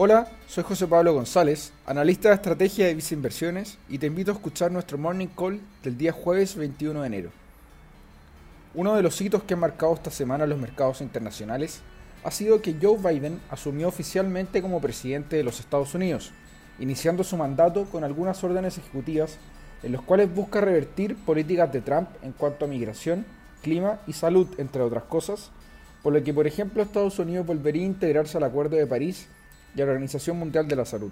Hola, soy José Pablo González, analista de estrategia de Visa Inversiones y te invito a escuchar nuestro Morning Call del día jueves 21 de enero. Uno de los hitos que han marcado esta semana los mercados internacionales ha sido que Joe Biden asumió oficialmente como presidente de los Estados Unidos, iniciando su mandato con algunas órdenes ejecutivas en los cuales busca revertir políticas de Trump en cuanto a migración, clima y salud, entre otras cosas, por lo que por ejemplo Estados Unidos volvería a integrarse al Acuerdo de París y la Organización Mundial de la Salud.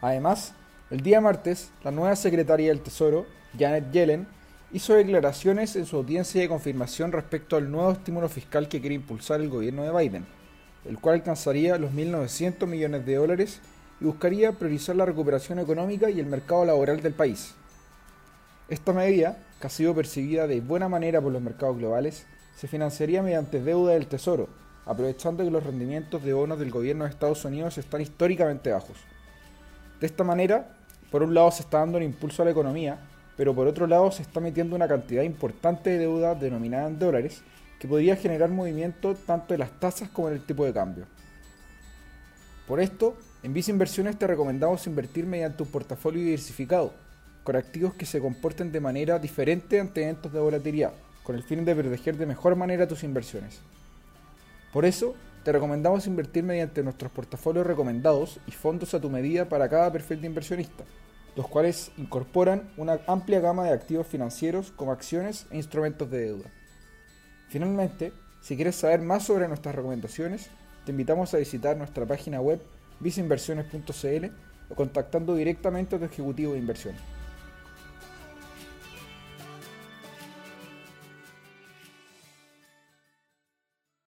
Además, el día martes, la nueva secretaria del Tesoro, Janet Yellen, hizo declaraciones en su audiencia de confirmación respecto al nuevo estímulo fiscal que quiere impulsar el gobierno de Biden, el cual alcanzaría los 1.900 millones de dólares y buscaría priorizar la recuperación económica y el mercado laboral del país. Esta medida, que ha sido percibida de buena manera por los mercados globales, se financiaría mediante deuda del Tesoro, aprovechando que los rendimientos de bonos del gobierno de Estados Unidos están históricamente bajos. De esta manera, por un lado se está dando un impulso a la economía, pero por otro lado se está metiendo una cantidad importante de deuda denominada en dólares que podría generar movimiento tanto en las tasas como en el tipo de cambio. Por esto, en Visa Inversiones te recomendamos invertir mediante un portafolio diversificado, con activos que se comporten de manera diferente ante eventos de volatilidad, con el fin de proteger de mejor manera tus inversiones. Por eso, te recomendamos invertir mediante nuestros portafolios recomendados y fondos a tu medida para cada perfil de inversionista, los cuales incorporan una amplia gama de activos financieros como acciones e instrumentos de deuda. Finalmente, si quieres saber más sobre nuestras recomendaciones, te invitamos a visitar nuestra página web viceinversiones.cl o contactando directamente a tu ejecutivo de inversión.